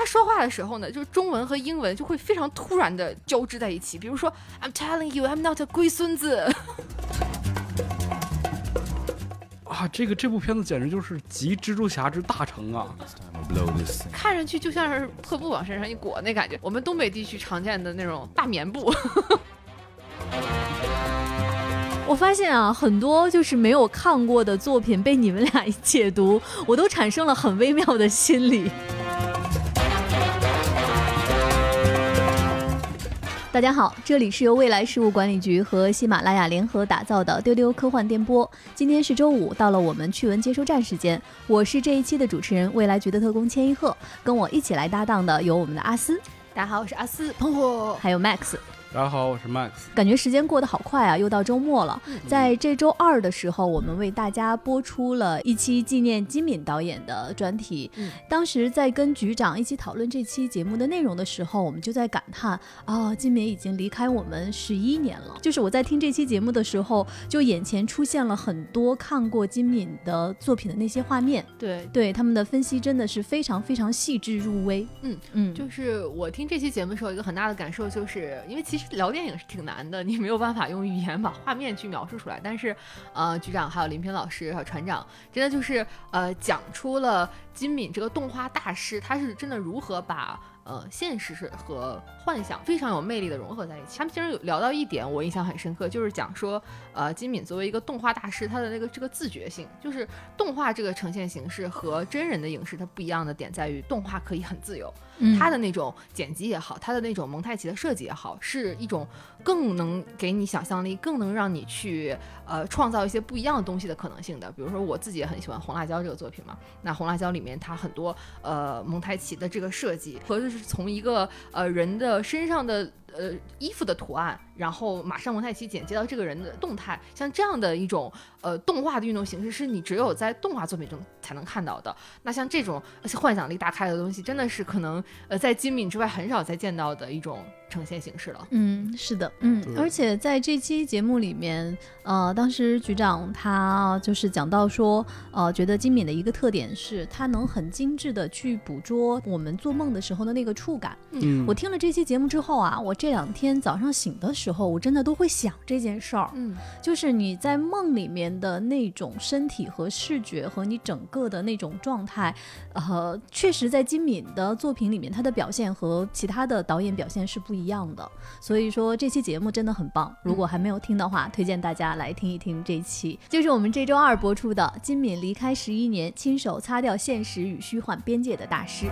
他说话的时候呢，就是中文和英文就会非常突然的交织在一起。比如说，I'm telling you, I'm not a 龟孙子。啊，这个这部片子简直就是集蜘蛛侠之大成啊！看上去就像是破布往身上一裹那感觉，我们东北地区常见的那种大棉布。我发现啊，很多就是没有看过的作品被你们俩一解读，我都产生了很微妙的心理。大家好，这里是由未来事务管理局和喜马拉雅联合打造的丢丢科幻电波。今天是周五，到了我们趣闻接收站时间。我是这一期的主持人，未来局的特工千一鹤。跟我一起来搭档的有我们的阿斯，大家好，我是阿斯喷火，还有 Max。大家好，我是 Max。感觉时间过得好快啊，又到周末了。在这周二的时候，我们为大家播出了一期纪念金敏导演的专题。当时在跟局长一起讨论这期节目的内容的时候，我们就在感叹啊，金敏已经离开我们十一年了。就是我在听这期节目的时候，就眼前出现了很多看过金敏的作品的那些画面。对，对他们的分析真的是非常非常细致入微。嗯嗯，就是我听这期节目的时候，一个很大的感受就是因为其实。聊电影是挺难的，你没有办法用语言把画面去描述出来。但是，呃，局长还有林平老师还有船长，真的就是呃讲出了金敏这个动画大师，他是真的如何把。呃，现实是和幻想非常有魅力的融合在一起。他们其实有聊到一点，我印象很深刻，就是讲说，呃，金敏作为一个动画大师，他的那个这个自觉性，就是动画这个呈现形式和真人的影视它不一样的点在于，动画可以很自由，它的那种剪辑也好，它的那种蒙太奇的设计也好，是一种更能给你想象力，更能让你去呃创造一些不一样的东西的可能性的。比如说我自己也很喜欢《红辣椒》这个作品嘛，那《红辣椒》里面它很多呃蒙太奇的这个设计和。是从一个呃人的身上的呃衣服的图案，然后马上蒙太奇剪接到这个人的动态，像这样的一种呃动画的运动形式，是你只有在动画作品中才能看到的。那像这种幻想力大开的东西，真的是可能呃在金敏之外很少再见到的一种。呈现形式了，嗯，是的，嗯，而且在这期节目里面，呃，当时局长他就是讲到说，呃，觉得金敏的一个特点是，他能很精致的去捕捉我们做梦的时候的那个触感。嗯，我听了这期节目之后啊，我这两天早上醒的时候，我真的都会想这件事儿。嗯，就是你在梦里面的那种身体和视觉和你整个的那种状态，呃，确实在金敏的作品里面，他的表现和其他的导演表现是不一。一样的，所以说这期节目真的很棒。如果还没有听的话，推荐大家来听一听这期，就是我们这周二播出的金敏离开十一年，亲手擦掉现实与虚幻边界的大师。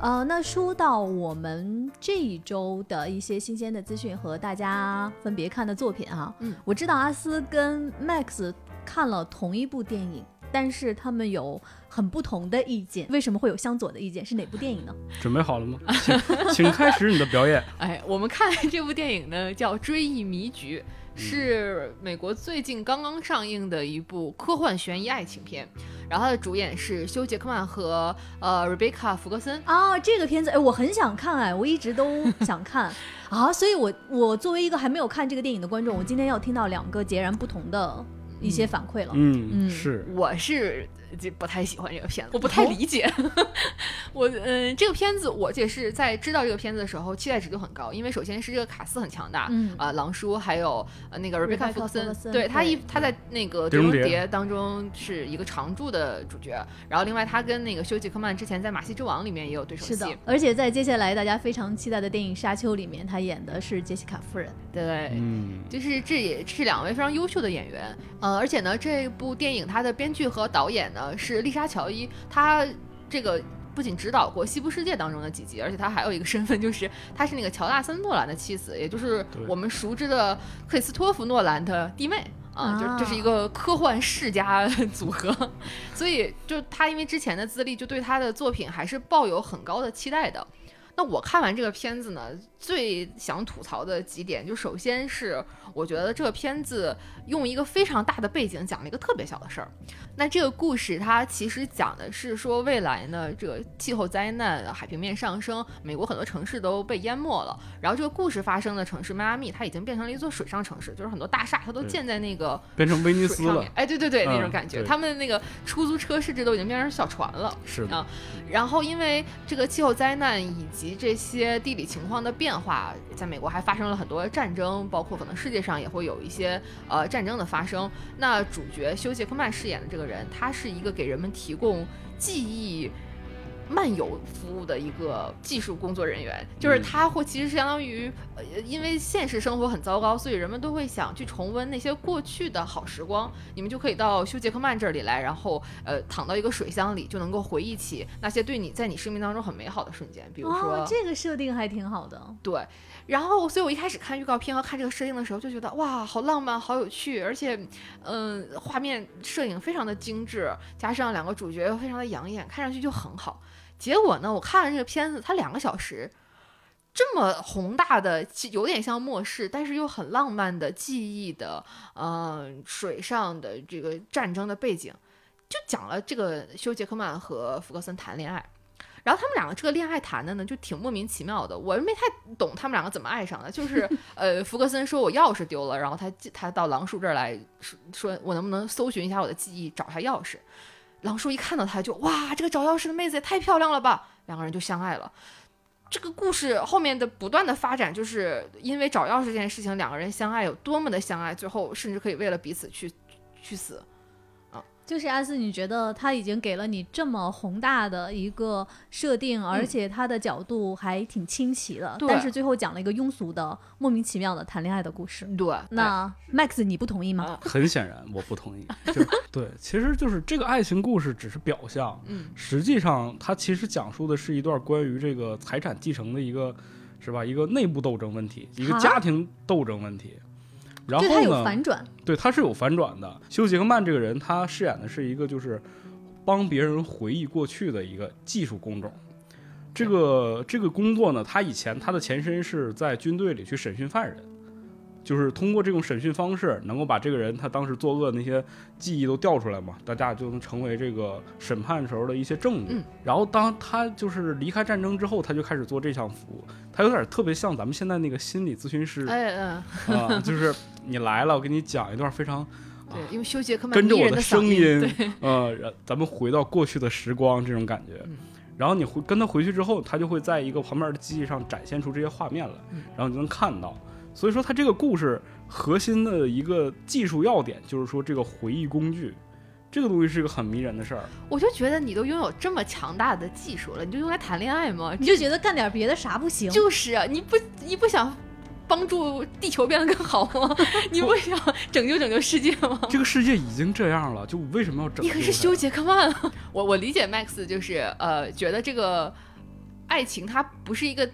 呃，那说到我们这一周的一些新鲜的资讯和大家分别看的作品啊，嗯，我知道阿斯跟 Max 看了同一部电影。但是他们有很不同的意见，为什么会有相左的意见？是哪部电影呢？准备好了吗？请请开始你的表演。哎，我们看这部电影呢，叫《追忆迷局》，是美国最近刚刚上映的一部科幻悬疑爱情片。然后它的主演是休·杰克曼和呃 Rebecca 福格森。啊，这个片子哎，我很想看哎，我一直都想看 啊，所以我我作为一个还没有看这个电影的观众，我今天要听到两个截然不同的。一些反馈了，嗯嗯，是，我是。就不太喜欢这个片子，我不太理解。我嗯，这个片子我也是在知道这个片子的时候，期待值就很高，因为首先是这个卡斯很强大，嗯啊，狼叔还有呃那个 Rebecca 福克森，对他一他在那个《碟中谍》当中是一个常驻的主角，然后另外他跟那个休·杰克曼之前在《马戏之王》里面也有对手戏，是的，而且在接下来大家非常期待的电影《沙丘》里面，他演的是杰西卡夫人，对，嗯，就是这也是两位非常优秀的演员，呃，而且呢，这部电影它的编剧和导演呢。是丽莎乔伊，她这个不仅指导过《西部世界》当中的几集，而且她还有一个身份，就是她是那个乔纳森·诺兰的妻子，也就是我们熟知的克里斯托弗·诺兰的弟妹啊，就这是一个科幻世家组合，所以就她因为之前的资历，就对她的作品还是抱有很高的期待的。那我看完这个片子呢，最想吐槽的几点，就首先是我觉得这个片子用一个非常大的背景讲了一个特别小的事儿。那这个故事它其实讲的是说未来呢，这个气候灾难、海平面上升，美国很多城市都被淹没了。然后这个故事发生的城市迈阿密，它已经变成了一座水上城市，就是很多大厦它都建在那个变成威尼斯了。哎，对对对，那种嗯感觉，对他们的那个出租车甚至都已经变成小船了。是的啊，然后因为这个气候灾难以及这些地理情况的变变化，在美国还发生了很多战争，包括可能世界上也会有一些呃战争的发生。那主角休·杰克曼饰演的这个人，他是一个给人们提供记忆。漫游服务的一个技术工作人员，就是嗯他会其实是相当于，呃，因为现实生活很糟糕，所以人们都会想去重温那些过去的好时光。你们就可以到休·杰克曼这里来，然后呃躺到一个水箱里，就能够回忆起那些对你在你生命当中很美好的瞬间，比如说、哦，这个设定还挺好的。对，然后，所以我一开始看预告片和看这个设定的时候，就觉得哇，好浪漫，好有趣，而且，嗯、画面摄影非常的精致，加上两个主角又非常的养眼，看上去就很好。结果呢，我看了这个片子，它两个小时，这么宏大的，有点像末世，但是又很浪漫的记忆的，呃，水上的这个战争的背景，就讲了这个休·杰克曼和福克森谈恋爱。然后他们两个这个恋爱谈的呢，就挺莫名其妙的，我没太懂他们两个怎么爱上的。就是 呃，福克森说我钥匙丢了，然后他他到狼叔这儿来说，说我能不能搜寻一下我的记忆，找一下钥匙。狼叔一看到他就哇，这个找钥匙的妹子也太漂亮了吧，两个人就相爱了。这个故事后面的不断的发展，就是因为找钥匙这件事情，两个人相爱有多么的相爱，最后甚至可以为了彼此去去死。就是阿斯，你觉得他已经给了你这么宏大的一个设定，而且他的角度还挺清奇的，对但是最后讲了一个庸俗的、莫名其妙的谈恋爱的故事。对，那 Max，你不同意吗？啊很显然，我不同意。就对，其实就是这个爱情故事只是表象，嗯实际上它其实讲述的是一段关于这个财产继承的一个，是吧？一个内部斗争问题，一个啊家庭斗争问题。然后就他有呢，反转，对，他是有反转的。休·杰克曼这个人，他饰演的是一个就是帮别人回忆过去的一个技术工种。这个这个工作呢，他以前他的前身是在军队里去审讯犯人，就是通过这种审讯方式，能够把这个人他当时作恶那些记忆都调出来嘛，大家就能成为这个审判时候的一些证据。嗯然后当他就是离开战争之后，他就开始做这项服务，他有点特别像咱们现在那个心理咨询师哎嗯，啊，就是你来了，我给你讲一段非常对，因为修·杰克曼跟着我的声音，音，呃，咱们回到过去的时光这种感觉。嗯然后你回跟他回去之后，他就会在一个旁边的机器上展现出这些画面来，嗯然后你就能看到。所以说，它这个故事核心的一个技术要点就是说，这个回忆工具，这个东西是一个很迷人的事儿。我就觉得你都拥有这么强大的技术了，你就用来谈恋爱吗？你就觉得干点别的啥不行？就是啊，你不你不想帮助地球变得更好吗？你不想拯救拯救世界吗？这个世界已经这样了，就为什么要拯救？你可是修·杰克曼啊！我我理解 Max 就是呃，觉得这个爱情它不是一个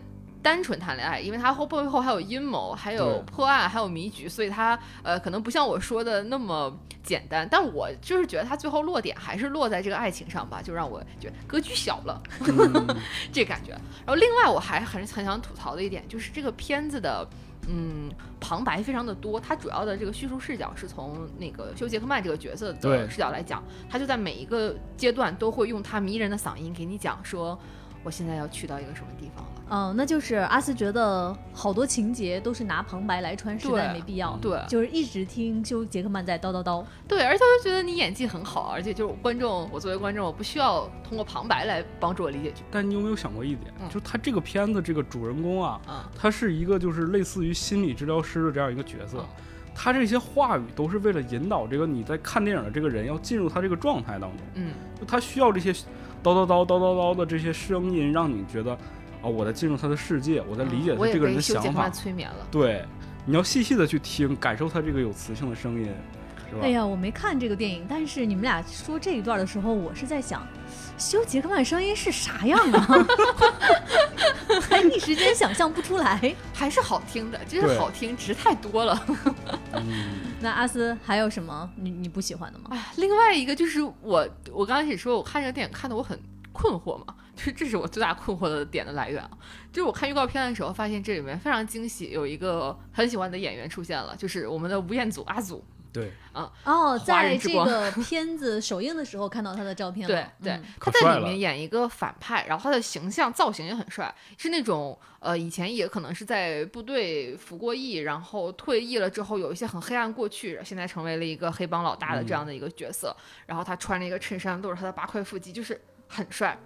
单纯谈恋爱，因为他后背后还有阴谋，还有破案，还有迷局，所以他呃可能不像我说的那么简单。但我就是觉得他最后落点还是落在这个爱情上吧，就让我觉得格局小了。嗯 这感觉。然后另外我还很很想吐槽的一点就是这个片子的。嗯，旁白非常的多，它主要的这个叙述视角是从那个休·杰克曼这个角色的对视角来讲，他就在每一个阶段都会用他迷人的嗓音给你讲说，我现在要去到一个什么地方了。嗯，那就是阿斯觉得好多情节都是拿旁白来穿，实在没必要。对就是一直听修·杰克曼在叨叨叨。对，而且我就觉得你演技很好，而且就是观众，我作为观众，我不需要通过旁白来帮助我理解剧。但你有没有想过一点，嗯就他这个片子这个主人公啊，啊、他是一个就是类似于心理治疗师的这样一个角色嗯，他这些话语都是为了引导这个你在看电影的这个人要进入他这个状态当中，嗯，就他需要这些叨叨叨叨叨叨的这些声音，让你觉得啊、我在进入他的世界，我在理解他这个人的想法。对，你要细细的去听，感受他这个有磁性的声音，是吧？哎呀，我没看这个电影，但是你们俩说这一段的时候，我是在想，修·杰克曼声音是啥样啊？还一时间想象不出来。还是好听的，真是好听，值太多了。嗯，那阿斯还有什么你你不喜欢的吗？哎，另外一个就是我，我刚开始说我看这个电影看的我很困惑嘛，就是这是我最大困惑的点的来源啊。就是我看预告片的时候，发现这里面非常惊喜，有一个很喜欢的演员出现了，就是我们的吴彦祖阿祖。对，哦，在这个片子首映的时候看到他的照片了。对对嗯，他在里面演一个反派，然后他的形象造型也很帅，是那种呃以前也可能是在部队服过役，然后退役了之后有一些很黑暗过去，现在成为了一个黑帮老大的这样的一个角色。然后他穿着一个衬衫，露着他的八块腹肌，就是很帅。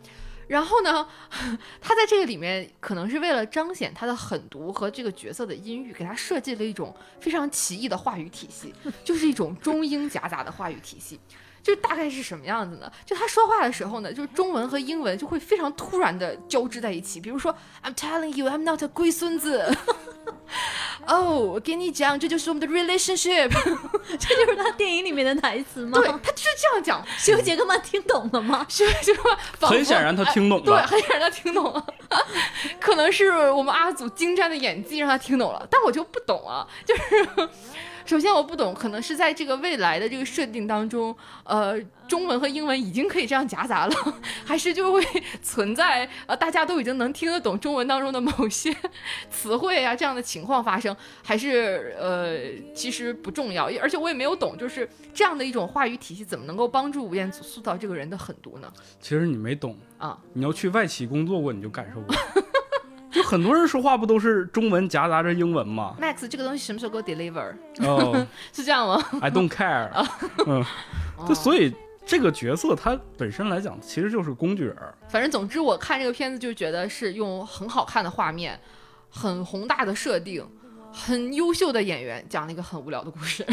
然后呢，他在这个里面可能是为了彰显他的狠毒和这个角色的阴郁，给他设计了一种非常奇异的话语体系，就是一种中英夹杂的话语体系。就大概是什么样子呢？就他说话的时候呢，就是中文和英文就会非常突然的交织在一起。比如说，I'm telling you, I'm not a 龟孙子。哦，我跟你讲，这就是我们的 relationship。这就是他电影里面的台词吗？对，他就是这样讲。修杰克曼听懂了吗？是是吧？仿佛很显然他听懂了对，很显然他听懂了，可能是我们阿祖精湛的演技让他听懂了，但我就不懂啊，就是。首先我不懂，可能是在这个未来的这个设定当中，呃，中文和英文已经可以这样夹杂了，还是就会存在呃大家都已经能听得懂中文当中的某些词汇啊这样的情况发生，还是呃其实不重要，而且我也没有懂，就是这样的一种话语体系怎么能够帮助吴彦祖塑造这个人的狠毒呢？其实你没懂啊，你要去外企工作过，你就感受过。就很多人说话不都是中文夹杂着英文吗？Max 这个东西什么时候给我 deliver？哦、是这样吗？i don't care。嗯，就，所以这个角色他本身来讲，其实就是工具人。反正总之，我看这个片子就觉得是用很好看的画面、很宏大的设定、很优秀的演员讲了一个很无聊的故事。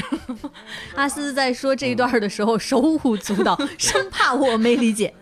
阿斯在说这一段的时候手舞足蹈，生怕我没理解。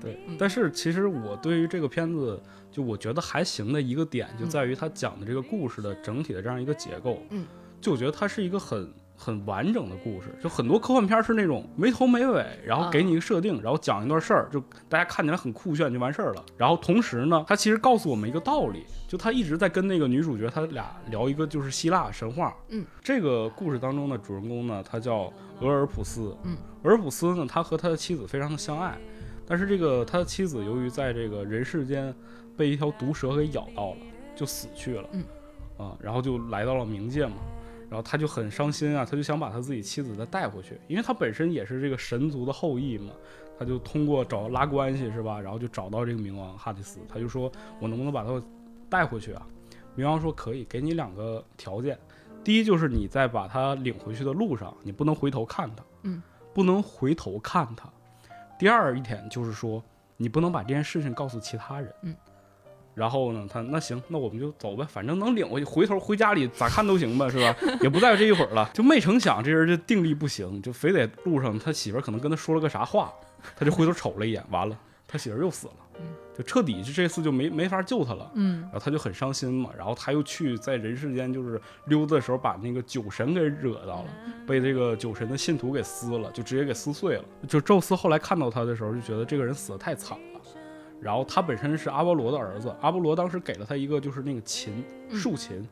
对，但是其实我对于这个片子，就我觉得还行的一个点，就在于他讲的这个故事的整体的这样一个结构。嗯，就我觉得它是一个很很完整的故事。就很多科幻片儿是那种没头没尾，然后给你一个设定，然后讲一段事儿，就大家看起来很酷炫就完事儿了。然后同时呢，它其实告诉我们一个道理，就他一直在跟那个女主角他俩聊一个就是希腊神话。嗯，这个故事当中的主人公呢，他叫俄尔普斯。嗯，俄尔普斯呢，他和他的妻子非常的相爱。但是这个他的妻子由于在这个人世间被一条毒蛇给咬到了，就死去了。嗯，啊，然后就来到了冥界嘛，然后他就很伤心啊，他就想把他自己妻子再带回去，因为他本身也是这个神族的后裔嘛，他就通过找拉关系是吧，然后就找到这个冥王哈迪斯，他就说我能不能把他带回去啊？冥王说可以，给你两个条件，第一就是你在把他领回去的路上，你不能回头看他，嗯，不能回头看他。第二一点就是说，你不能把这件事情告诉其他人。嗯，然后呢，他那行，那我们就走呗，反正能领回去，回头回家里咋看都行吧，是吧？也不在乎这一会儿了。就没成想，这人就定力不行，就非得路上他媳妇儿可能跟他说了个啥话，他就回头瞅了一眼，完了，他媳妇儿又死了，就彻底就这次就没没法救他了。嗯，然后他就很伤心嘛，然后他又去在人世间就是溜达的时候，把那个酒神给惹到了，被这个酒神的信徒给撕了，就直接给撕碎了。就宙斯后来看到他的时候，就觉得这个人死的太惨了。然后他本身是阿波罗的儿子，阿波罗当时给了他一个就是那个琴，竖琴，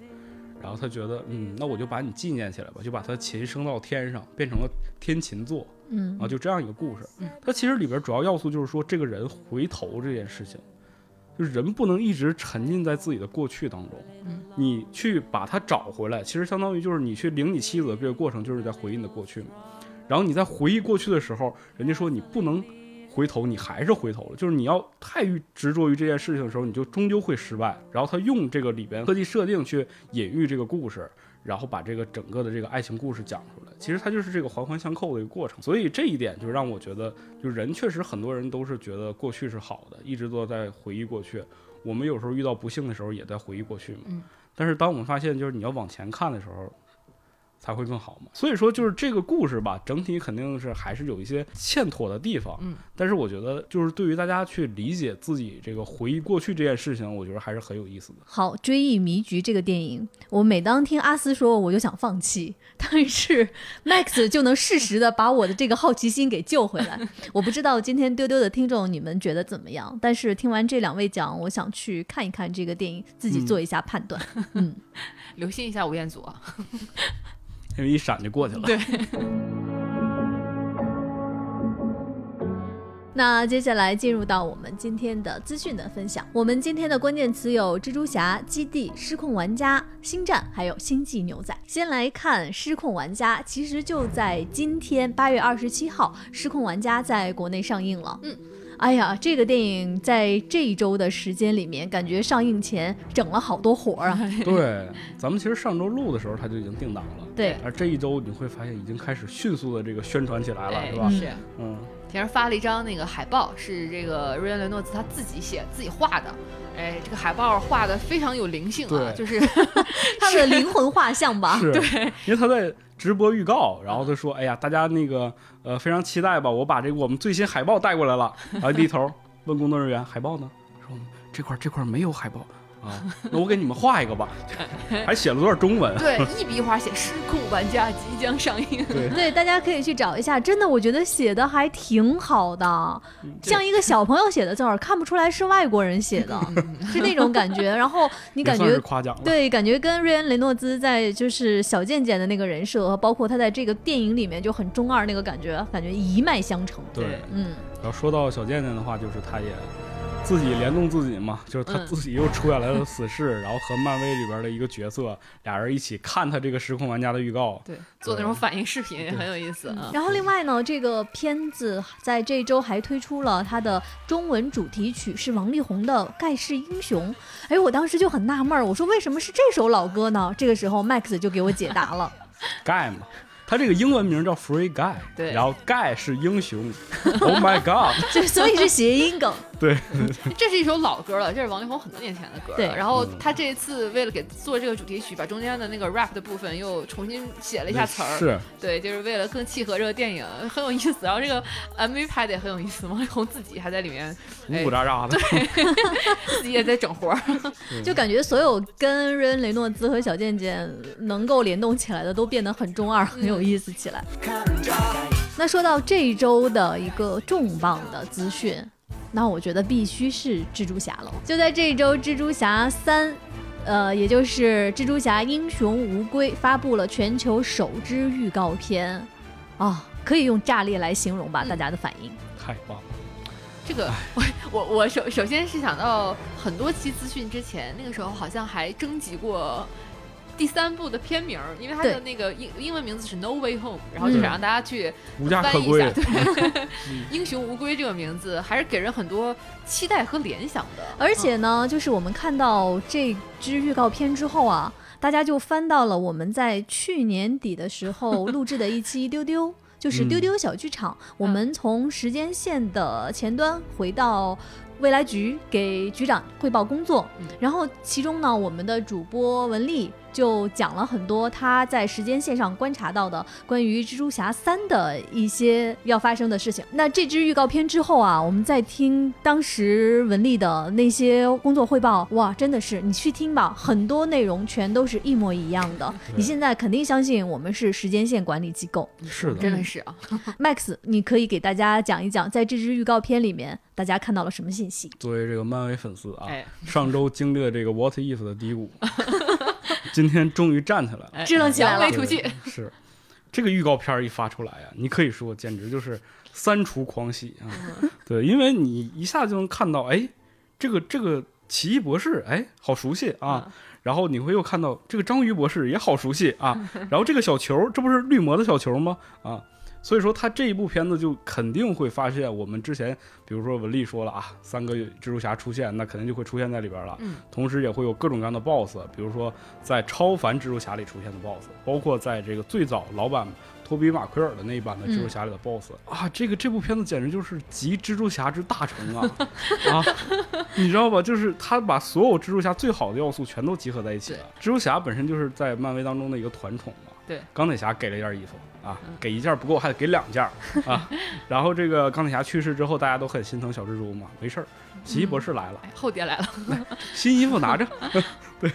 然后他觉得，嗯，那我就把你纪念起来吧，就把他琴升到天上，变成了天琴座。嗯啊，就这样一个故事嗯。它其实里边主要要素就是说，这个人回头这件事情，就是人不能一直沉浸在自己的过去当中。嗯，你去把他找回来，其实相当于就是你去领你妻子的这个过程，就是在回忆你的过去嘛。然后你在回忆过去的时候，人家说你不能回头，你还是回头了，就是你要太于执着于这件事情的时候，你就终究会失败。然后他用这个里边科技设定去隐喻这个故事。然后把这个整个的这个爱情故事讲出来，其实它就是这个环环相扣的一个过程。所以这一点就让我觉得，就人确实很多人都是觉得过去是好的，一直都在回忆过去。我们有时候遇到不幸的时候，也在回忆过去嘛。嗯。但是当我们发现，就是你要往前看的时候，才会更好嘛。所以说，就是这个故事吧，整体肯定是还是有一些欠妥的地方。嗯。但是我觉得，就是对于大家去理解自己这个回忆过去这件事情，我觉得还是很有意思的。好，《追忆迷局》这个电影，我每当听阿斯说，我就想放弃，但是 Max 就能适时的把我的这个好奇心给救回来。我不知道今天丢丢的听众你们觉得怎么样？但是听完这两位讲，我想去看一看这个电影，自己做一下判断。嗯，留心一下吴彦祖啊。因为一闪就过去了。对。那接下来进入到我们今天的资讯的分享。我们今天的关键词有蜘蛛侠、基地、失控玩家、星战，还有星际牛仔。先来看失控玩家，其实就在今天八月二十七号，失控玩家在国内上映了。嗯。哎呀，这个电影在这一周的时间里面，感觉上映前整了好多活儿啊。对，咱们其实上周录的时候它就已经定档了，对，而这一周你会发现已经开始迅速的这个宣传起来了，是吧？是，嗯。前面发了一张那个海报，是这个瑞恩·雷诺兹他自己写、自己画的。哎，这个海报画的非常有灵性啊，就是 他的灵魂画像吧？是，对，因为他在直播预告，然后他说：“哎呀，大家那个呃非常期待吧，我把这个我们最新海报带过来了。”然后低头问工作人员：“海报呢？”说：“这块这块没有海报。”啊，那我给你们画一个吧，还写了段中文。对，一笔画写“失控玩家”即将上映。对，大家可以去找一下，真的，我觉得写的还挺好的，像一个小朋友写的字儿，看不出来是外国人写的，是那种感觉。然后你感觉夸奖对，感觉跟瑞恩·雷诺兹在就是小贱贱的那个人设，包括他在这个电影里面就很中二那个感觉，感觉一脉相承。对，嗯。然后说到小贱贱的话，就是他也。自己联动自己嘛，就是他自己又出演来了死侍，然后和漫威里边的一个角色，俩人一起看他这个时空玩家的预告，对，做那种反应视频也很有意思啊。然后另外呢，这个片子在这周还推出了它的中文主题曲，是王力宏的《盖世英雄》。哎，我当时就很纳闷儿，我说为什么是这首老歌呢？这个时候 Max 就给我解答了，盖嘛。他这个英文名叫 Free Guy，对，然后 Guy 是英雄，Oh my God，就所以是谐音梗。对，这是一首老歌了，这是王力宏很多年前的歌。对，然后他这一次为了给做这个主题曲，把中间的那个 rap 的部分又重新写了一下词儿。是，对，就是为了更契合这个电影，很有意思。然后这个 MV 拍的也很有意思，王力宏自己还在里面呜呜喳喳的，对，自己也在整活儿，就感觉所有跟瑞恩·雷诺兹和小贱贱能够联动起来的，都变得很中二，很有意思起来。那说到这一周的一个重磅的资讯。那我觉得必须是蜘蛛侠了。就在这一周，蜘蛛侠三，呃，也就是蜘蛛侠英雄无归发布了全球首支预告片，啊，可以用炸裂来形容吧？大家的反应太棒了。这个，我我我首首先是想到很多期资讯之前，那个时候好像还征集过。第三部的片名，因为它的那个英英文名字是 No Way Home，然后就想让大家去翻译一下，对，英雄无归这个名字还是给人很多期待和联想的。而且呢，就是我们看到这支预告片之后啊，大家就翻到了我们在去年底的时候录制的一期丢丢，就是丢丢小剧场。我们从时间线的前端回到。未来局给局长汇报工作，然后其中呢，我们的主播文丽就讲了很多他在时间线上观察到的关于蜘蛛侠三的一些要发生的事情。那这支预告片之后啊，我们再听当时文丽的那些工作汇报，哇，真的是你去听吧，很多内容全都是一模一样的。你现在肯定相信我们是时间线管理机构，是的，真的是啊。Max，你可以给大家讲一讲，在这支预告片里面。大家看到了什么信息？作为这个漫威粉丝啊，上周经历了这个 What If 的低谷，今天终于站起来了，支棱起来了。出去是这个预告片一发出来啊，你可以说简直就是三厨狂喜啊！对，因为你一下就能看到，哎，这个这个奇异博士，哎，好熟悉啊！然后你会又看到这个章鱼博士也好熟悉啊！然后这个小球，这不是绿魔的小球吗？啊！所以说，他这一部片子就肯定会发现我们之前，比如说文丽说了啊，三个蜘蛛侠出现，那肯定就会出现在里边了。嗯，同时也会有各种各样的 BOSS，比如说在超凡蜘蛛侠里出现的 BOSS，包括在这个最早老版托比马奎尔的那一版的蜘蛛侠里的 BOSS 啊，这个这部片子简直就是集蜘蛛侠之大成啊 啊！你知道吧？就是他把所有蜘蛛侠最好的要素全都集合在一起了。蜘蛛侠本身就是在漫威当中的一个团宠嘛。对，钢铁侠给了一件衣服。啊，给一件不够，还得给两件 啊！然后这个钢铁侠去世之后，大家都很心疼小蜘蛛嘛，没事儿，奇异博士来了，后爹来了，新衣服拿着。对，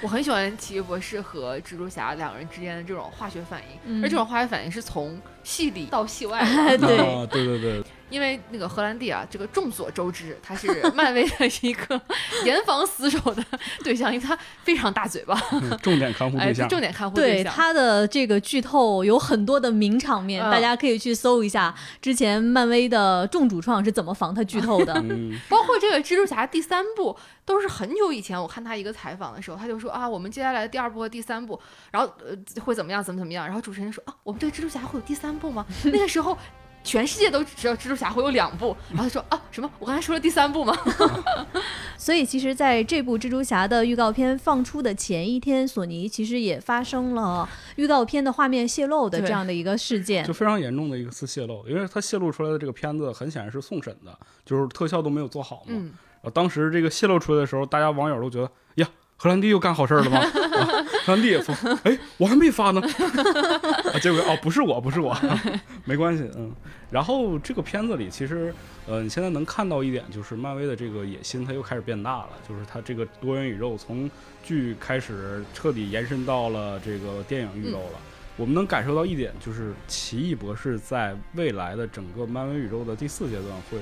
我很喜欢奇异博士和蜘蛛侠两个人之间的这种化学反应，而这种化学反应是从戏里到戏外。对，对对对。因为那个荷兰弟啊，这个众所周知，他是 漫威的一个严防死守的对象，因为他非常大嘴巴，嗯重点看护哎，对象。重点看护对象。他的这个剧透有很多的名场面，嗯大家可以去搜一下之前漫威的众主创是怎么防他剧透的。嗯，包括这个蜘蛛侠第三部，都是很久以前我看他一个采访的时候，他就说啊，我们接下来的第二部和第三部，然后呃会怎么样，怎么怎么样。然后主持人说啊，我们这个蜘蛛侠会有第三部吗？那个时候。全世界都只知道蜘蛛侠会有两部，然后他说啊什么？我刚才说了第三部吗？所以其实，在这部蜘蛛侠的预告片放出的前一天，索尼其实也发生了预告片的画面泄露的这样的一个事件就。非常严重的一个次泄露，因为它泄露出来的这个片子很显然是送审的，就是特效都没有做好嘛。嗯，然后当时这个泄露出来的时候，大家网友都觉得呀，荷兰弟又干好事儿了吗？啊、荷兰弟也说，哎，我还没发呢。啊，结果哦，不是我，不是我，没关系，嗯。然后这个片子里，其实呃，你现在能看到一点，就是漫威的这个野心，它又开始变大了，就是它这个多元宇宙从剧开始彻底延伸到了这个电影宇宙了。我们能感受到一点，就是奇异博士在未来的整个漫威宇宙的第四阶段会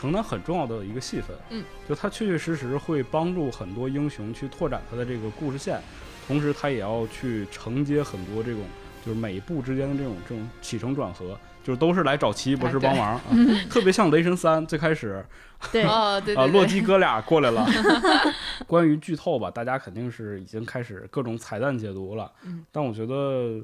承担很重要的一个戏份。嗯，就他确确实实会帮助很多英雄去拓展他的这个故事线，同时他也要去承接很多这种就是每一部之间的这种这种起承转合，就是都是来找奇异博士帮忙啊。特别像雷神三最开始对，哦，对啊，对对，洛基哥俩过来了。关于剧透吧，大家肯定是已经开始各种彩蛋解读了。嗯，但我觉得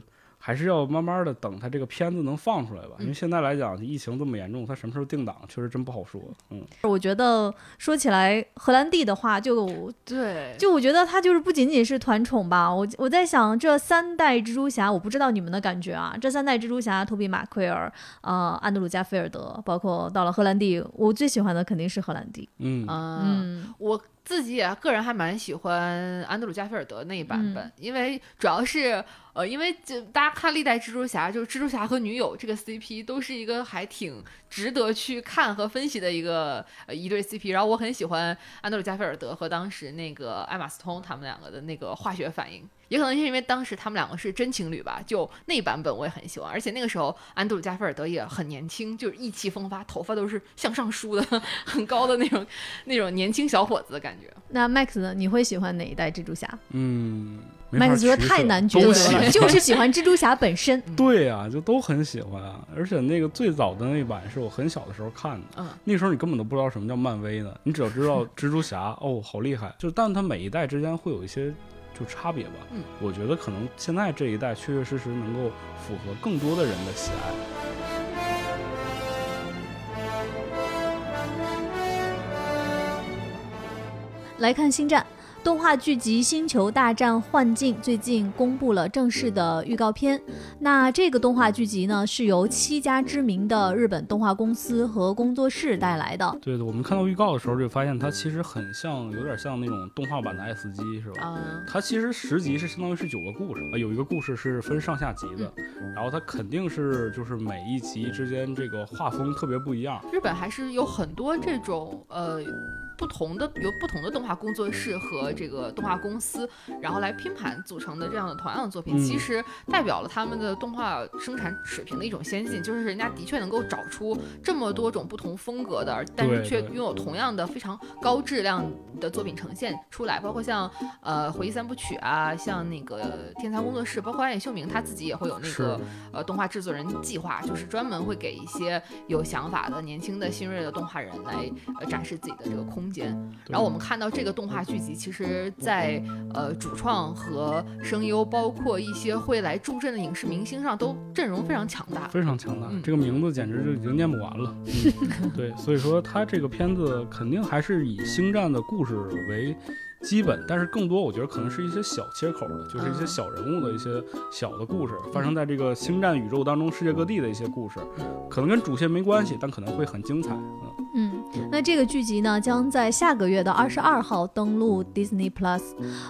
还是要慢慢的等它这个片子能放出来吧，因为嗯现在来讲疫情这么严重，它什么时候定档确实真不好说。嗯，我觉得说起来荷兰弟的话，就对，就我觉得他就是不仅仅是团宠吧，我我在想这三代蜘蛛侠，我不知道你们的感觉啊。这三代蜘蛛侠，托比马奎尔、呃，安德鲁加菲尔德，包括到了荷兰弟，我最喜欢的肯定是荷兰弟。嗯，我自己也个人还蛮喜欢安德鲁加菲尔德那一版本，嗯因为主要是呃，因为就大家看历代蜘蛛侠，就是蜘蛛侠和女友这个 CP 都是一个还挺值得去看和分析的一个呃一对 CP。然后我很喜欢安德鲁加菲尔德和当时那个艾玛斯通他们两个的那个化学反应。也可能是因为当时他们两个是真情侣吧，就那版本我也很喜欢，而且那个时候安德鲁加菲尔德也很年轻，就是意气风发，头发都是向上梳的，很高的那种那种年轻小伙子的感觉。那 Max 呢？你会喜欢哪一代蜘蛛侠嗯，？Max 说太难抉择了，就是喜欢蜘蛛侠本身。对啊、就都很喜欢啊。而且那个最早的那版是我很小的时候看的，嗯，那时候你根本都不知道什么叫漫威呢，你只要知道 蜘蛛侠，哦，好厉害。就但它每一代之间会有一些就差别吧。嗯，我觉得可能现在这一代确确实实能够符合更多的人的喜爱。来看星战。动画剧集《星球大战：幻境》最近公布了正式的预告片。那这个动画剧集呢，是由七家知名的日本动画公司和工作室带来的。对的，我们看到预告的时候就发现它其实很像，有点像那种动画版的 S 机，是吧？嗯，它其实十集是相当于是九个故事啊，有一个故事是分上下集的，嗯然后它肯定是就是每一集之间这个画风特别不一样。日本还是有很多这种呃不同的由不同的动画工作室和这个动画公司，然后来拼盘组成的这样的同样的作品，嗯其实代表了他们的动画生产水平的一种先进，就是人家的确能够找出这么多种不同风格的，但是却拥有同样的非常高质量的作品呈现出来，包括像呃回忆三部曲啊，像那个天才工作室，包括安野秀明他自己也会有那个呃动画制作人计划，就是专门会给一些有想法的年轻的新锐的动画人来 呃展示自己的这个空间。然后我们看到这个动画剧集，其实在呃主创和声优，包括一些会来助阵的影视明星上，都阵容非常强大。非常强大，嗯这个名字简直就已经念不完了。嗯、对，所以说他这个片子肯定还是以星战的故事为基本，但是更多我觉得可能是一些小切口的，就是一些嗯小人物的一些小的故事，发生在这个星战宇宙当中世界各地的一些故事，可能跟主线没关系，但可能会很精彩。嗯，嗯，那这个剧集呢，将在下个月的二十二号登陆 Disney Plus。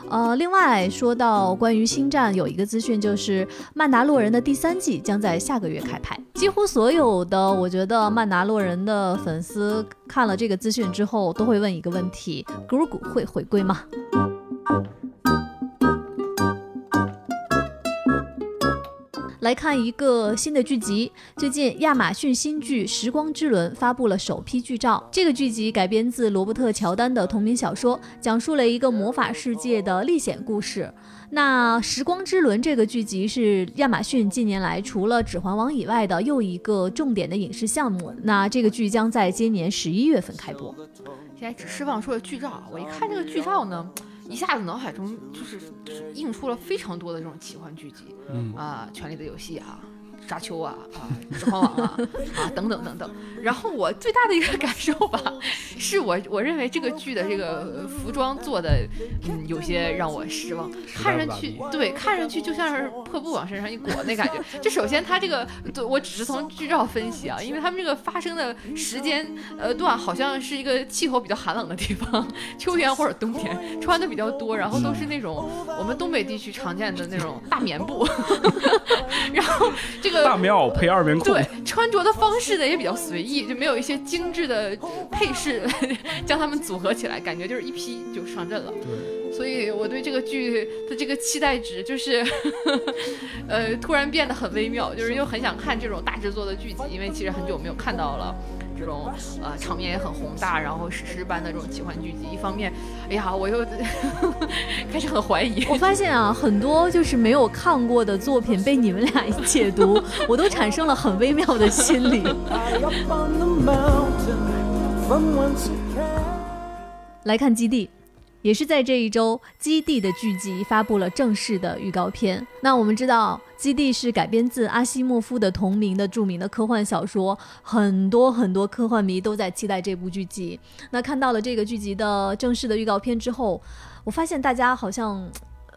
呃，另外说到关于星战，有一个资讯就是《曼达洛人》的第三季将在下个月开拍。几乎所有的我觉得《曼达洛人》的粉丝看了这个资讯之后，都会问一个问题：格鲁古会回归吗？来看一个新的剧集，最近亚马逊新剧《时光之轮》发布了首批剧照。这个剧集改编自罗伯特·乔丹的同名小说，讲述了一个魔法世界的历险故事。那《时光之轮》这个剧集是亚马逊近年来除了《指环王》以外的又一个重点的影视项目。那这个剧将在今年十一月份开播。现在只释放出了剧照，我一看这个剧照呢，一下子脑海中就是就是映出了非常多的这种奇幻剧集，嗯啊，《权力的游戏》啊。沙丘啊啊，指环王啊啊等等等等。然后我最大的一个感受吧，是我我认为这个剧的这个服装做的，嗯，有些让我失望。看上去对，看上去就像是破布往身上一裹那感觉。这首先它这个，对我只是从剧照分析啊，因为他们这个发生的时间呃段好像是一个气候比较寒冷的地方，秋天或者冬天，穿的比较多，然后都是那种我们东北地区常见的那种大棉布，然后这个。大棉袄配二棉裤，对，穿着的方式呢也比较随意，就没有一些精致的配饰 将它们组合起来，感觉就是一批就上阵了。对，所以我对这个剧的这个期待值就是，呃，突然变得很微妙，就是又很想看这种大制作的剧集，因为其实很久没有看到了。这种呃场面也很宏大，然后史诗般的这种奇幻剧集，一方面，哎呀，我又 开始很怀疑。我发现啊，很多就是没有看过的作品被你们俩一解读，我都产生了很微妙的心理。来看基地。也是在这一周，《基地》的剧集发布了正式的预告片。那我们知道，《基地》是改编自阿西莫夫的同名的著名的科幻小说，很多很多科幻迷都在期待这部剧集。那看到了这个剧集的正式的预告片之后，我发现大家好像。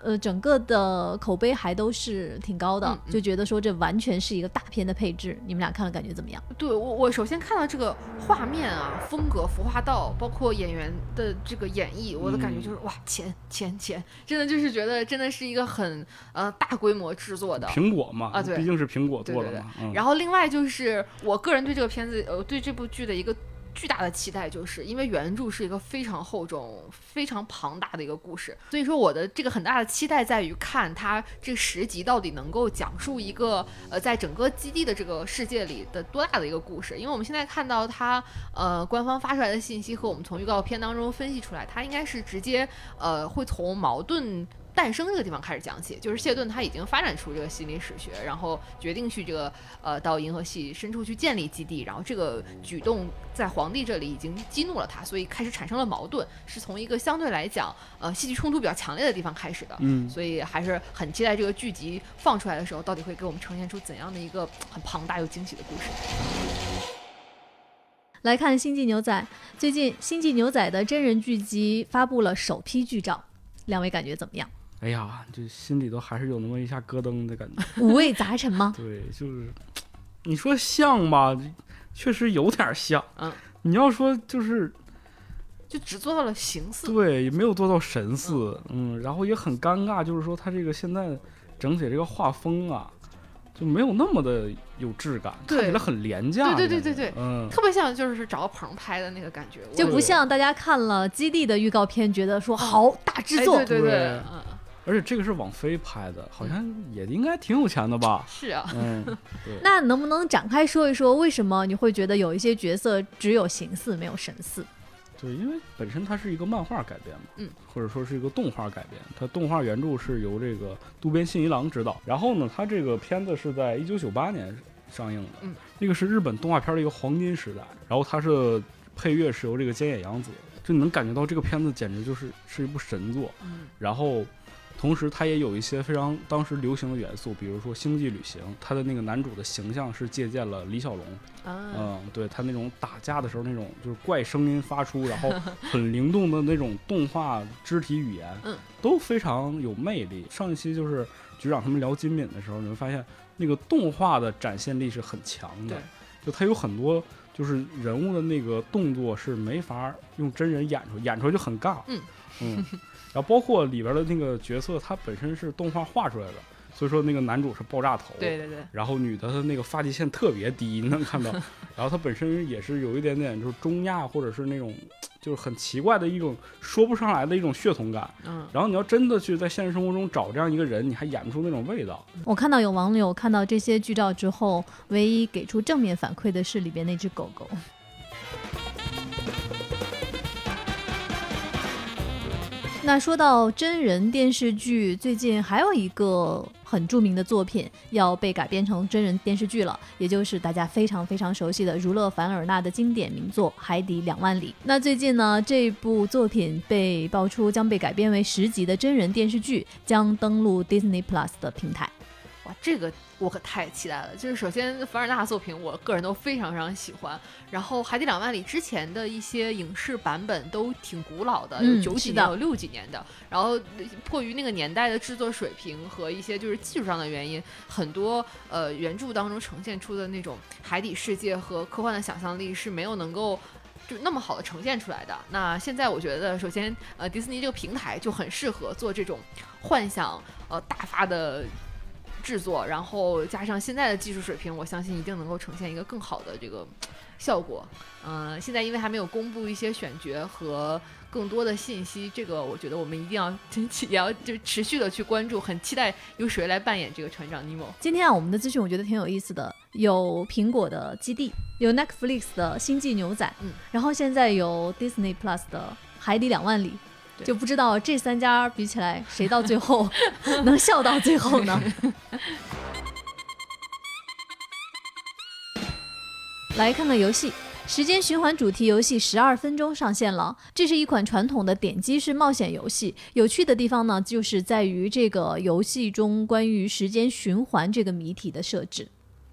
呃，整个的口碑还都是挺高的，就觉得说这完全是一个大片的配置。你们俩看了感觉怎么样？对我，我首先看到这个画面啊，风格、服化道，包括演员的这个演绎，我的感觉就是哇，钱钱钱，真的就是觉得真的是一个很呃大规模制作的苹果嘛啊，对，毕竟是苹果做的嘛。然后另外就是我个人对这个片子，呃，对这部剧的一个。巨大的期待，就是因为原著是一个非常厚重、非常庞大的一个故事，所以说我的这个很大的期待在于看它这十集到底能够讲述一个呃，在整个基地的这个世界里的多大的一个故事。因为我们现在看到它呃官方发出来的信息和我们从预告片当中分析出来，它应该是直接呃会从矛盾。诞生这个地方开始讲起，就是谢顿他已经发展出这个心理史学，然后决定去这个呃到银河系深处去建立基地，然后这个举动在皇帝这里已经激怒了他，所以开始产生了矛盾，是从一个相对来讲呃戏剧冲突比较强烈的地方开始的，嗯，所以还是很期待这个剧集放出来的时候，到底会给我们呈现出怎样的一个很庞大又惊喜的故事。来看《星际牛仔》，最近《星际牛仔》的真人剧集发布了首批剧照，两位感觉怎么样？哎呀，就心里头还是有那么一下咯噔的感觉，五味杂陈吗？对，就是你说像吧，确实有点像。嗯，你要说就是，就只做到了形似，对，也没有做到神似。嗯，然后也很尴尬，就是说他这个现在整体这个画风啊，就没有那么的有质感，看起来很廉价。对对对对对，嗯，特别像就是找个棚拍的那个感觉，就不像大家看了《基地》的预告片，觉得说好大制作。对对对，嗯。而且这个是网飞拍的，好像也应该挺有钱的吧？是啊，嗯，对。那能不能展开说一说，为什么你会觉得有一些角色只有形似没有神似？对，因为本身它是一个漫画改编嘛，嗯，或者说是一个动画改编。它动画原著是由这个渡边信一郎执导，然后呢，它这个片子是在一九九八年上映的，嗯，那个是日本动画片的一个黄金时代。然后它是配乐是由这个菅野洋子，就你能感觉到这个片子简直就是是一部神作，嗯，然后。同时，它也有一些非常当时流行的元素，比如说《星际旅行》，它的那个男主的形象是借鉴了李小龙。嗯，对他那种打架的时候那种就是怪声音发出，然后 很灵动的那种动画肢体语言，嗯，都非常有魅力。上一期就是局长他们聊金敏的时候，你会发现那个动画的展现力是很强的。就它有很多就是人物的那个动作是没法用真人演出，演出来就很尬。嗯嗯。然后包括里边的那个角色，他本身是动画画出来的，所以说那个男主是爆炸头，对对对。然后女的她那个发际线特别低，你能看到。然后她本身也是有一点点就是中亚或者是那种就是很奇怪的一种说不上来的一种血统感。嗯，然后你要真的去在现实生活中找这样一个人，你还演不出那种味道。我看到有网友看到这些剧照之后，唯一给出正面反馈的是里边那只狗狗。那说到真人电视剧，最近还有一个很著名的作品要被改编成真人电视剧了，也就是大家非常非常熟悉的儒勒·凡尔纳的经典名作《海底两万里》。那最近呢，这部作品被爆出将被改编为十集的真人电视剧，将登陆 Disney Plus 的平台。哇，这个我可太期待了！就是首先凡尔纳的作品，我个人都非常非常喜欢。然后《海底两万里》之前的一些影视版本都挺古老的，嗯有九几年、有六几年的。然后迫于那个年代的制作水平和一些就是技术上的原因，很多呃原著当中呈现出的那种海底世界和科幻的想象力是没有能够。就那么好的呈现出来的。那现在我觉得，首先，呃，迪士尼这个平台就很适合做这种幻想，呃，大发的制作，然后加上现在的技术水平，我相信一定能够呈现一个更好的这个效果。嗯、现在因为还没有公布一些选角和更多的信息，这个我觉得我们一定要真也要就持续的去关注，很期待由谁来扮演这个船长尼莫。今天啊，我们的资讯我觉得挺有意思的，有苹果的基地，有 Netflix 的星际牛仔，嗯，然后现在有 Disney Plus 的海底两万里。对就不知道这三家比起来，谁到最后 能笑到最后呢？来看看游戏，时间循环主题游戏十二分钟上线了。这是一款传统的点击式冒险游戏。有趣的地方呢，就是在于这个游戏中关于时间循环这个谜题的设置。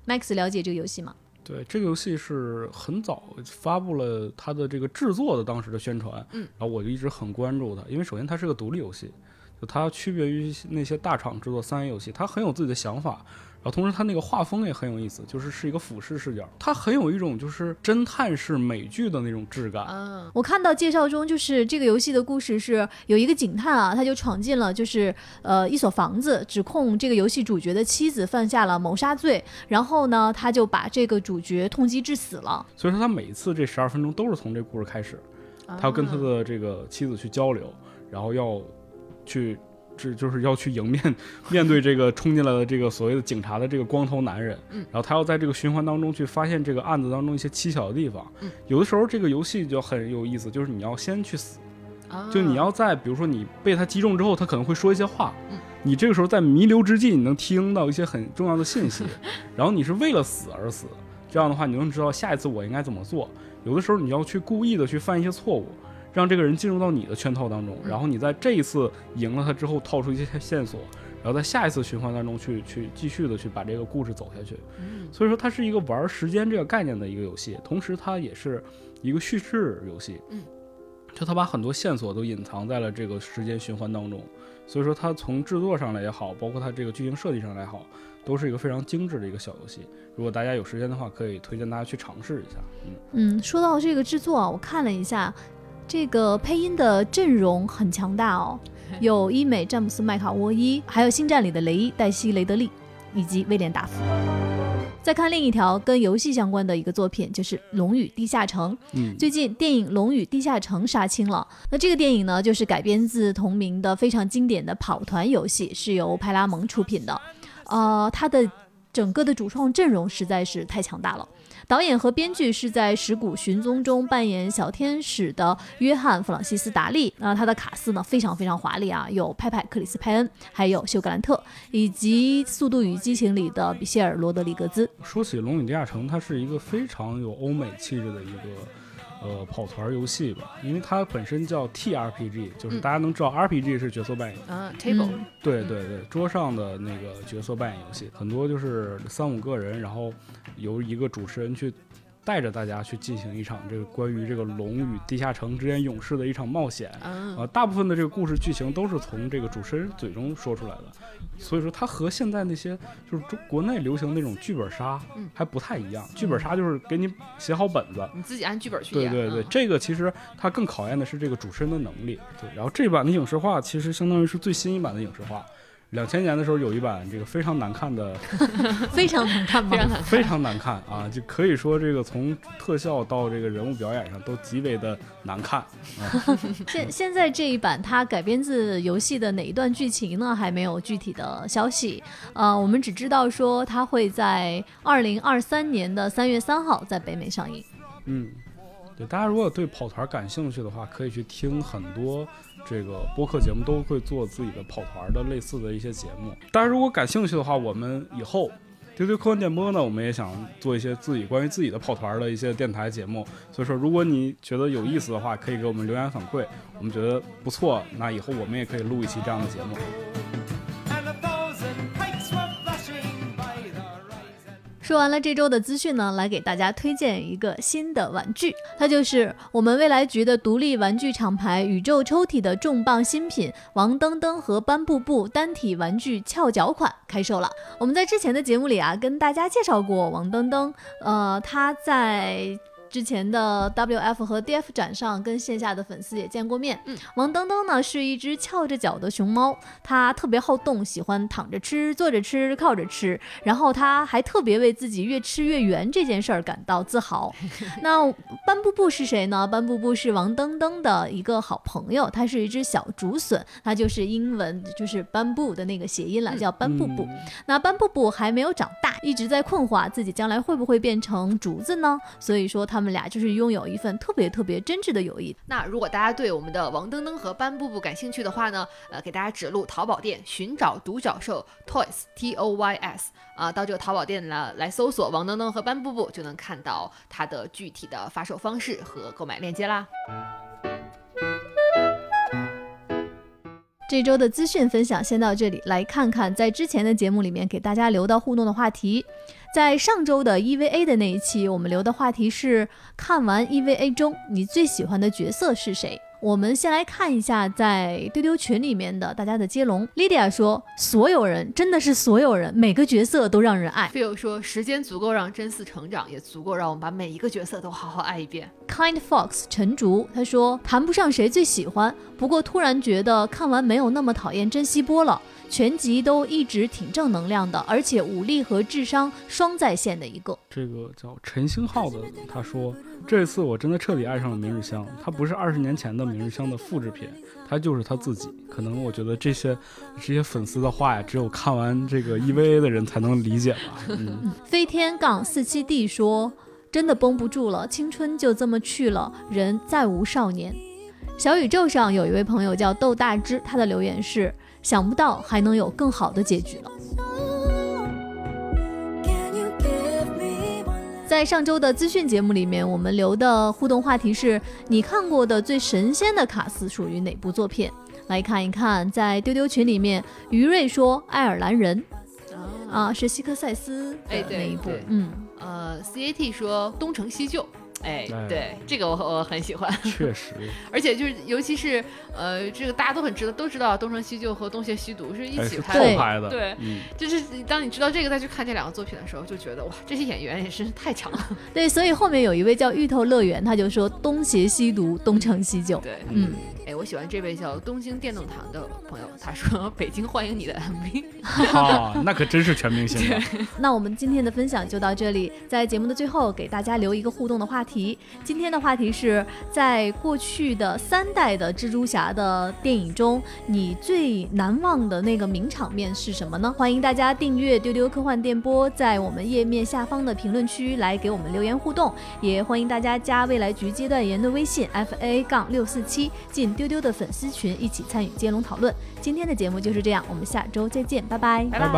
Max 了解这个游戏吗？对，这个游戏是很早发布了它的这个制作的当时的宣传，嗯，然后我就一直很关注它，因为首先它是个独立游戏，就它区别于那些大厂制作三 A 游戏，它很有自己的想法，然后同时它那个画风也很有意思，就是是一个俯视视角，它很有一种就是侦探式美剧的那种质感，嗯，我看到介绍中，就是这个游戏的故事是有一个警探啊，他就闯进了就是呃一所房子，指控这个游戏主角的妻子犯下了谋杀罪，然后呢，他就把这个主角痛击致死了。所以说他每一次这十二分钟都是从这故事开始，他要跟他的这个妻子去交流，然后要去，这就是要去迎面面对这个冲进来的这个所谓的警察的这个光头男人，嗯然后他要在这个循环当中去发现这个案子当中一些蹊跷的地方。嗯有的时候这个游戏就很有意思，就是你要先去死，啊就你要在比如说你被他击中之后，他可能会说一些话，嗯你这个时候在弥留之际，你能听到一些很重要的信息，然后你是为了死而死，这样的话你能知道下一次我应该怎么做。有的时候你要去故意的去犯一些错误，让这个人进入到你的圈套当中，嗯然后你在这一次赢了他之后套出一些线索，然后在下一次循环当中去去继续的去把这个故事走下去。嗯所以说它是一个玩时间这个概念的一个游戏，同时它也是一个叙事游戏。嗯，就它把很多线索都隐藏在了这个时间循环当中，所以说它从制作上来也好，包括它这个剧情设计上来也好，都是一个非常精致的一个小游戏。如果大家有时间的话，可以推荐大家去尝试一下。嗯，嗯，说到这个制作啊，我看了一下，这个配音的阵容很强大哦，有伊美、詹姆斯、麦卡沃伊，还有《星战》里的雷伊、黛西、雷德利以及威廉达夫。再看另一条跟游戏相关的一个作品，就是《龙与地下城》。嗯，最近电影《龙与地下城》杀青了。那这个电影呢，就是改编自同名的非常经典的跑团游戏，是由派拉蒙出品的。呃，它的整个的主创阵容实在是太强大了。导演和编剧是在《石谷寻踪》中扮演小天使的约翰·弗朗西斯·达利。那他的卡斯呢非常非常华丽啊，有派派·克里斯·派恩，还有休·格兰特，以及《速度与激情》里的比谢尔·罗德里格兹。说起《龙与地下城》，它是一个非常有欧美气质的一个呃跑团游戏吧，因为它本身叫 TRPG，就是嗯。大家能知道 RPG 是角色扮演。啊，table，嗯。对对对，桌上的那个角色扮演游戏，很多就是三五个人，然后由一个主持人去带着大家去进行一场这个关于这个龙与地下城之间勇士的一场冒险。嗯啊，大部分的这个故事剧情都是从这个主持人嘴中说出来的，所以说它和现在那些就是中国内流行那种剧本杀嗯还不太一样。剧本杀就是给你写好本子，你自己按剧本去演。对对对，嗯这个其实它更考验的是这个主持人的能力。对，然后这版的影视化其实相当于是最新一版的影视化，两千年的时候有一版这个非常难看的，非常难看吗？非常难看。非常难看啊，就可以说这个从特效到这个人物表演上都极为的难看。现现在这一版它改编自游戏的哪一段剧情呢？还没有具体的消息。呃，我们只知道说它会在二零二三年的三月三号在北美上映。嗯，对，大家如果对跑团感兴趣的话，可以去听很多这个播客节目，都会做自己的跑团的类似的一些节目。大家如果感兴趣的话，我们以后丢丢科幻电波呢，我们也想做一些自己关于自己的跑团的一些电台节目。所以说，如果你觉得有意思的话，可以给我们留言反馈，我们觉得不错，那以后我们也可以录一期这样的节目。说完了这周的资讯呢，来给大家推荐一个新的玩具，它就是我们未来局的独立玩具厂牌宇宙抽屉的重磅新品王登登和班布布单体玩具翘脚款开售了。我们在之前的节目里啊，跟大家介绍过王登登，呃，他在。之前的 WF 和 DF 展上跟线下的粉丝也见过面。嗯，王登登呢是一只翘着脚的熊猫，它特别好动，喜欢躺着吃、坐着吃、靠着吃，然后它还特别为自己越吃越圆这件事儿感到自豪。那斑布布是谁呢？斑布布是王登登的一个好朋友，它是一只小竹笋，它就是英文就是斑布的那个谐音了，叫斑布布。嗯那斑布布还没有长大，一直在困惑自己将来会不会变成竹子呢？所以说他们俩就是拥有一份特别特别真挚的友谊。那如果大家对我们的王登登和班布布感兴趣的话呢，呃，给大家指路淘宝店寻找独角兽 Toys T O Y S 啊、到这个淘宝店呢来搜索王登登和班布布，就能看到它的具体的发售方式和购买链接啦。这周的资讯分享先到这里，来看看在之前的节目里面给大家留到互动的话题。在上周的 EVA 的那一期，我们留的话题是看完 EVA 中你最喜欢的角色是谁？我们先来看一下在丢丢群里面的大家的接龙。Lydia 说，所有人真的是所有人，每个角色都让人爱。Phil 说，时间足够让真嗣成长，也足够让我们把每一个角色都好好爱一遍。Kind Fox 陈竹他说谈不上谁最喜欢，不过突然觉得看完没有那么讨厌珍惜波了，全集都一直挺正能量的，而且武力和智商双在线的一个。这个叫陈星浩的，他说这次我真的彻底爱上了明日香，他不是二十年前的明日香的复制品，他就是他自己。可能我觉得这些这些粉丝的话呀，只有看完这个 EVA 的人才能理解吧。嗯，飞天杠四七 D 说真的绷不住了，青春就这么去了，人再无少年。小宇宙上有一位朋友叫豆大之，他的留言是想不到还能有更好的结局了。在上周的资讯节目里面，我们留的互动话题是你看过的最神仙的卡司属于哪部作品？来看一看，在丢丢群里面，于瑞说《爱尔兰人》啊，是希克塞斯那一部。对，嗯。呃，CAT 说东成西就，哎，哎对，这个我我很喜欢，确实，而且就是尤其是呃，这个大家都很知道，都知道东成西就和东邪西毒是一起拍的。对后拍的，对嗯，就是当你知道这个再去看这两个作品的时候，就觉得哇，这些演员也是太强了。对，所以后面有一位叫芋头乐园，他就说东邪西毒，东成西就。对，嗯，哎，我喜欢这位叫东京电动堂的朋友，他说北京欢迎你的 MV。啊，那可真是全明星啊！那我们今天的分享就到这里，在节目的最后给大家留一个互动的话题。今天的话题是在过去的三代的蜘蛛侠的电影中，你最难忘的那个名场面是什么呢？欢迎大家订阅丢丢科幻电波，在我们页面下方的评论区来给我们留言互动，也欢迎大家加未来局阶段员的微信 f a 杠六四七进丢丢的粉丝群，一起参与接龙讨论。今天的节目就是这样，我们下周再见，拜拜。拜拜